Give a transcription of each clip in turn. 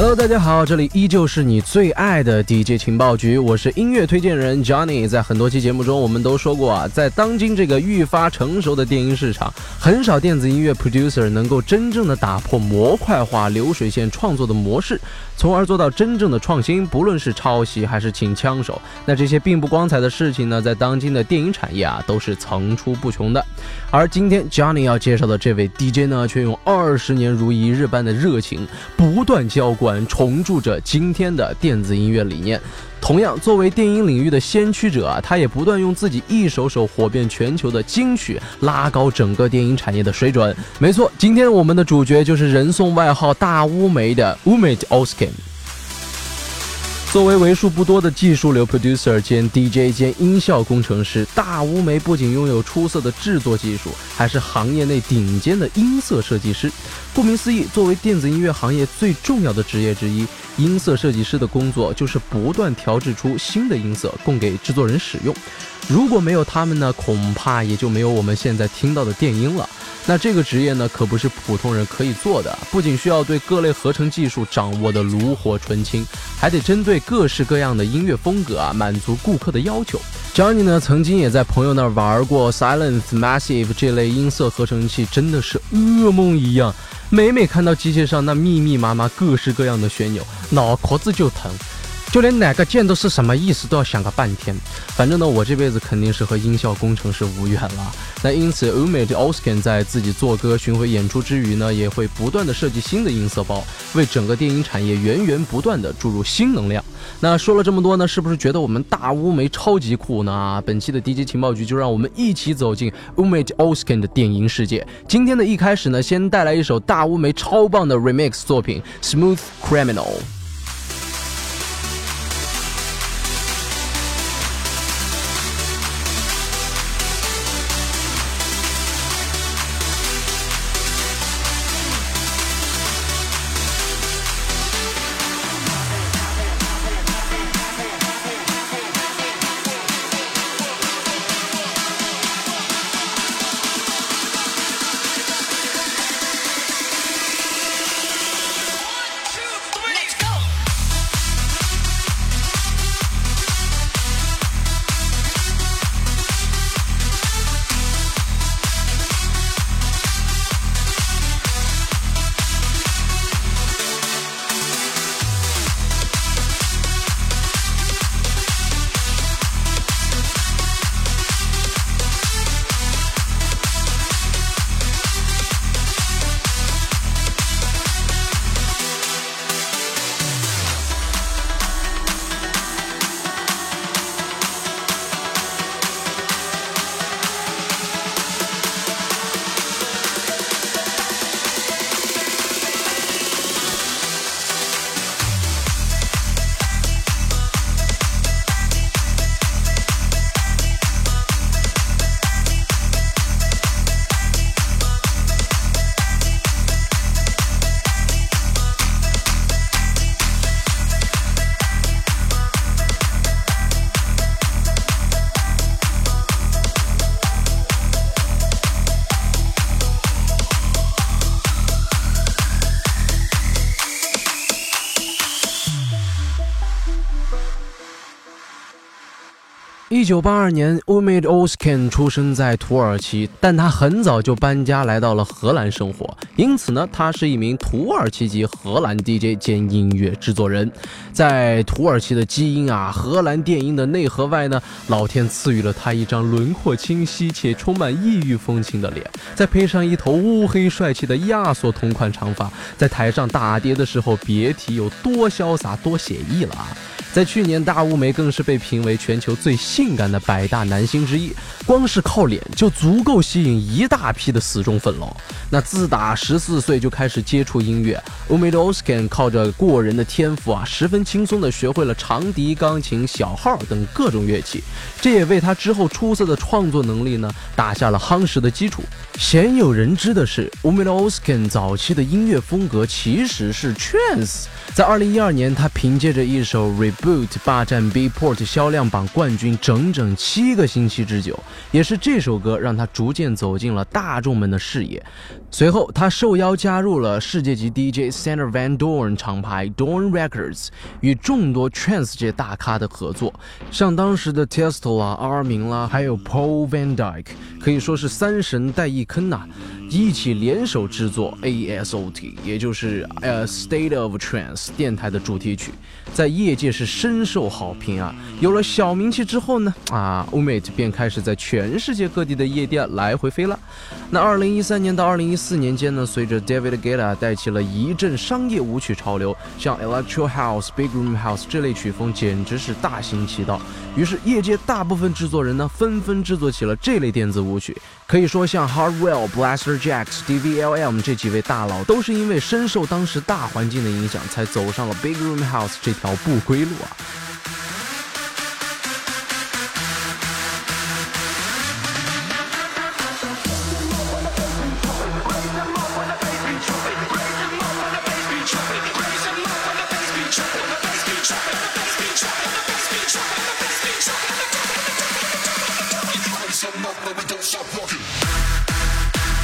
Hello，大家好，这里依旧是你最爱的 DJ 情报局，我是音乐推荐人 Johnny。在很多期节目中，我们都说过啊，在当今这个愈发成熟的电音市场，很少电子音乐 producer 能够真正的打破模块化流水线创作的模式，从而做到真正的创新。不论是抄袭还是请枪手，那这些并不光彩的事情呢，在当今的电影产业啊，都是层出不穷的。而今天嘉宁要介绍的这位 DJ 呢，却用二十年如一日般的热情，不断浇灌。重铸着今天的电子音乐理念。同样，作为电影领域的先驱者啊，他也不断用自己一首首火遍全球的金曲，拉高整个电影产业的水准。没错，今天我们的主角就是人送外号“大乌梅”的 Umid Oskin。作为为数不多的技术流 producer 兼 DJ 兼音效工程师，大乌梅不仅拥有出色的制作技术，还是行业内顶尖的音色设计师。顾名思义，作为电子音乐行业最重要的职业之一，音色设计师的工作就是不断调制出新的音色供给制作人使用。如果没有他们呢，恐怕也就没有我们现在听到的电音了。那这个职业呢，可不是普通人可以做的，不仅需要对各类合成技术掌握的炉火纯青，还得针对各式各样的音乐风格啊，满足顾客的要求。Johnny 呢，曾经也在朋友那儿玩过 Silence Massive 这类音色合成器，真的是噩梦一样。每每看到机械上那密密麻麻、各式各样的旋钮，脑壳子就疼。就连哪个键都是什么意思都要想个半天。反正呢，我这辈子肯定是和音效工程师无缘了。那因此，Umid Oskin 在自己做歌、巡回演出之余呢，也会不断的设计新的音色包，为整个电影产业源源不断的注入新能量。那说了这么多呢，是不是觉得我们大乌梅超级酷呢？本期的 DJ 情报局就让我们一起走进 Umid Oskin 的电影世界。今天的一开始呢，先带来一首大乌梅超棒的 Remix 作品《Smooth Criminal》。九八二年，Umid Oskin 出生在土耳其，但他很早就搬家来到了荷兰生活，因此呢，他是一名土耳其籍荷兰 DJ 兼音乐制作人。在土耳其的基因啊，荷兰电音的内核外呢，老天赐予了他一张轮廓清晰且充满异域风情的脸，再配上一头乌黑帅气的亚索同款长发，在台上打碟的时候，别提有多潇洒、多写意了啊！在去年，大乌梅更是被评为全球最性感的百大男星之一，光是靠脸就足够吸引一大批的死忠粉了。那自打十四岁就开始接触音乐，Umid Oskin 靠着过人的天赋啊，十分轻松地学会了长笛、钢琴、小号等各种乐器，这也为他之后出色的创作能力呢打下了夯实的基础。鲜有人知的是，Umid Oskin 早期的音乐风格其实是 trance。在二零一二年，他凭借着一首《Reboot 霸占 B-Port 销量榜冠军整整七个星期之久，也是这首歌让他逐渐走进了大众们的视野。随后，他受邀加入了世界级 DJ Sander Van Dorn 厂牌 Dorn Records，与众多 Trance 界大咖的合作，像当时的 Tiesto 啦、阿明啦，还有 Paul Van Dyke，可以说是三神带一坑呐，一起联手制作 ASOT，也就是呃 State of Trance 电台的主题曲，在业界是深受好评啊。有了小名气之后呢，啊 u m a t e 便开始在全世界各地的夜店来回飞了。那二零一三年到二零一四年间呢，随着 David Guetta 带起了一阵商业舞曲潮流，像 Electro House、Big Room House 这类曲风简直是大行其道。于是业界大部分制作人呢，纷纷制作起了这类电子舞曲。可以说，像 Hardwell、Blaster Jacks、DVLM 这几位大佬，都是因为深受当时大环境的影响，才走走上了 Big Room House 这条不归路啊。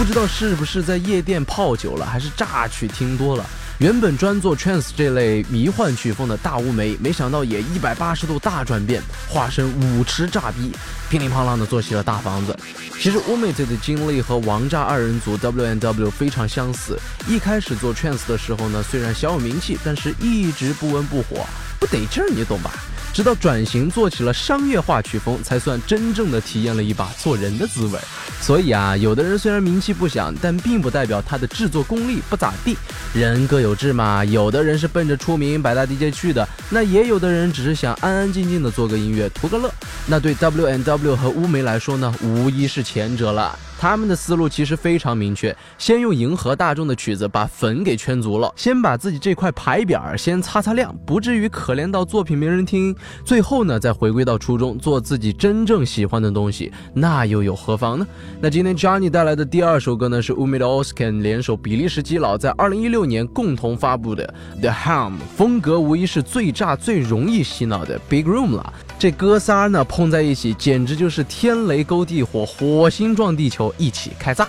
不知道是不是在夜店泡久了，还是榨曲听多了。原本专做 trance 这类迷幻曲风的大乌梅，没想到也一百八十度大转变，化身舞池炸逼，乒铃乓啷的做起了大房子。其实乌梅这的经历和王炸二人组 W N W 非常相似。一开始做 trance 的时候呢，虽然小有名气，但是一直不温不火，不得劲儿，你懂吧？直到转型做起了商业化曲风，才算真正的体验了一把做人的滋味。所以啊，有的人虽然名气不响，但并不代表他的制作功力不咋地。人各有志嘛，有的人是奔着出名百大 DJ 去的，那也有的人只是想安安静静的做个音乐，图个乐。那对 W N W 和乌梅来说呢，无疑是前者了。他们的思路其实非常明确，先用迎合大众的曲子把粉给圈足了，先把自己这块牌匾先擦擦亮，不至于可怜到作品没人听。最后呢，再回归到初衷，做自己真正喜欢的东西，那又有何妨呢？那今天 Johnny 带来的第二首歌呢，是 Umid Oskan 联手比利时基佬在2016年共同发布的 The Ham，风格无疑是最炸、最容易洗脑的 Big Room 了。这哥仨呢碰在一起，简直就是天雷勾地火，火星撞地球，一起开炸！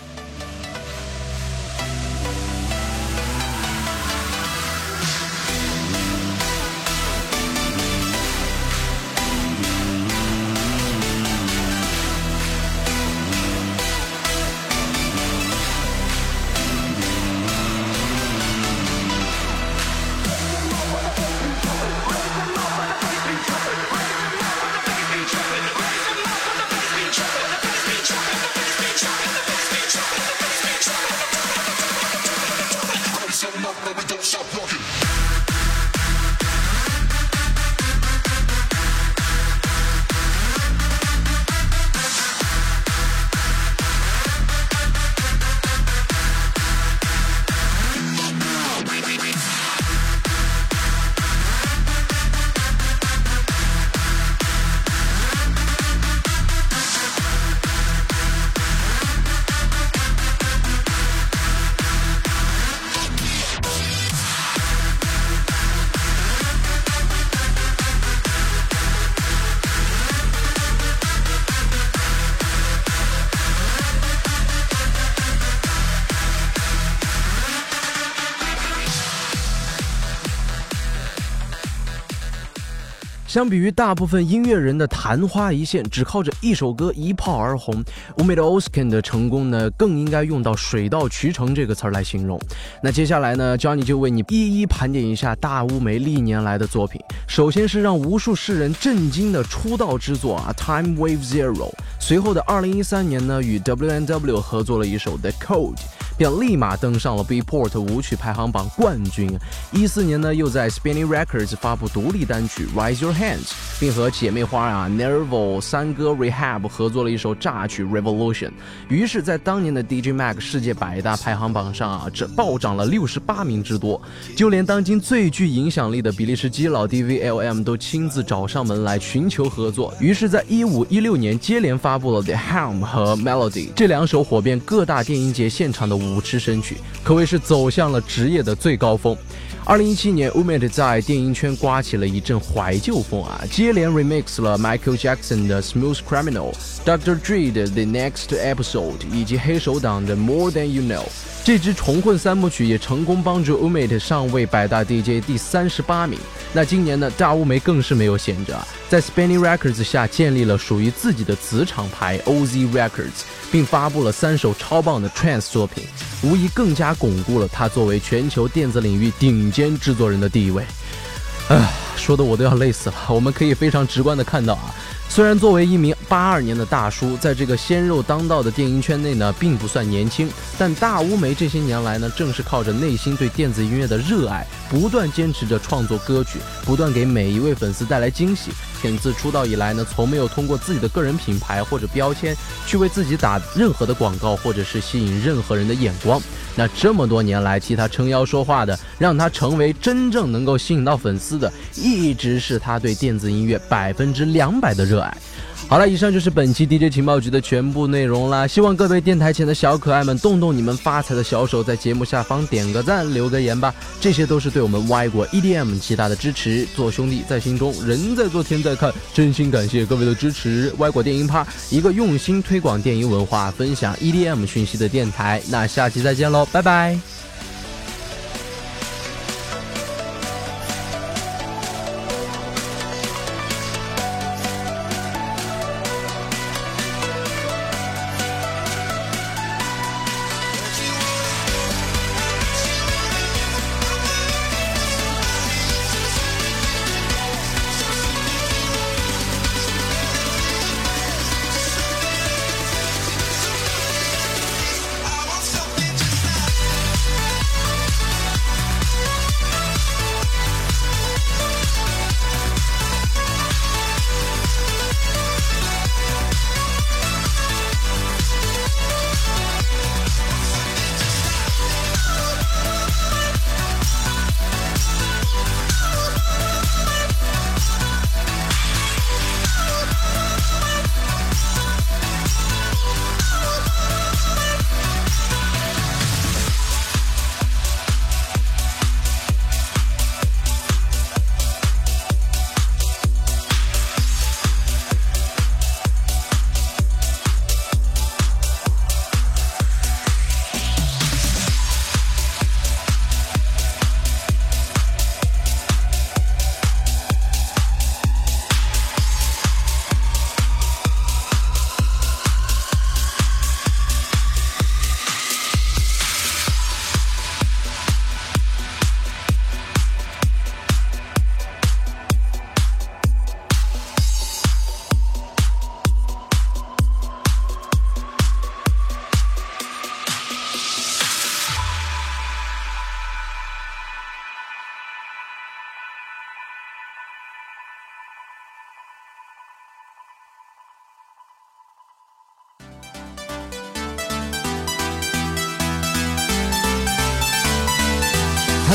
相比于大部分音乐人的昙花一现，只靠着一首歌一炮而红，Umid Oskan 的成功呢，更应该用到水到渠成这个词儿来形容。那接下来呢，Johnny 就为你一一盘点一下大乌梅历年来的作品。首先是让无数世人震惊的出道之作啊，《Time Wave Zero》。随后的2013年呢，与 W N W 合作了一首《The Code》。便立马登上了 Beatport 舞曲排行榜冠军。一四年呢，又在 Spinning Records 发布独立单曲《Raise Your Hands》，并和姐妹花啊 Nervo 三哥 Rehab 合作了一首炸曲《Revolution》。于是，在当年的 DJ Mag 世界百大排行榜上啊，这暴涨了六十八名之多。就连当今最具影响力的比利时基佬 DVLM 都亲自找上门来寻求合作。于是，在一五一六年接连发布了《The Helm》和《Melody》这两首火遍各大电音节现场的舞。舞痴神曲可谓是走向了职业的最高峰。二零一七年 u m a d 在电音圈刮起了一阵怀旧风啊，接连 remix 了 Michael Jackson 的 Smooth Criminal、Dr. Dre 的 The Next Episode 以及黑手党的 More Than You Know。这支重混三部曲也成功帮助 Umate 上位百大 DJ 第三十八名。那今年呢，大乌梅更是没有闲着，在 Spinning Records 下建立了属于自己的子厂牌 OZ Records，并发布了三首超棒的 Trance 作品，无疑更加巩固了他作为全球电子领域顶尖制作人的地位。唉，说的我都要累死了。我们可以非常直观的看到啊。虽然作为一名八二年的大叔，在这个鲜肉当道的电音圈内呢，并不算年轻，但大乌梅这些年来呢，正是靠着内心对电子音乐的热爱，不断坚持着创作歌曲，不断给每一位粉丝带来惊喜。品自出道以来呢，从没有通过自己的个人品牌或者标签去为自己打任何的广告，或者是吸引任何人的眼光。那这么多年来替他撑腰说话的，让他成为真正能够吸引到粉丝的，一直是他对电子音乐百分之两百的热爱。好了，以上就是本期 DJ 情报局的全部内容啦。希望各位电台前的小可爱们动动你们发财的小手，在节目下方点个赞，留个言吧。这些都是对我们歪国 EDM 极大的支持。做兄弟在心中，人在做天在看，真心感谢各位的支持。歪国电音趴，一个用心推广电音文化、分享 EDM 讯息的电台。那下期再见喽，拜拜。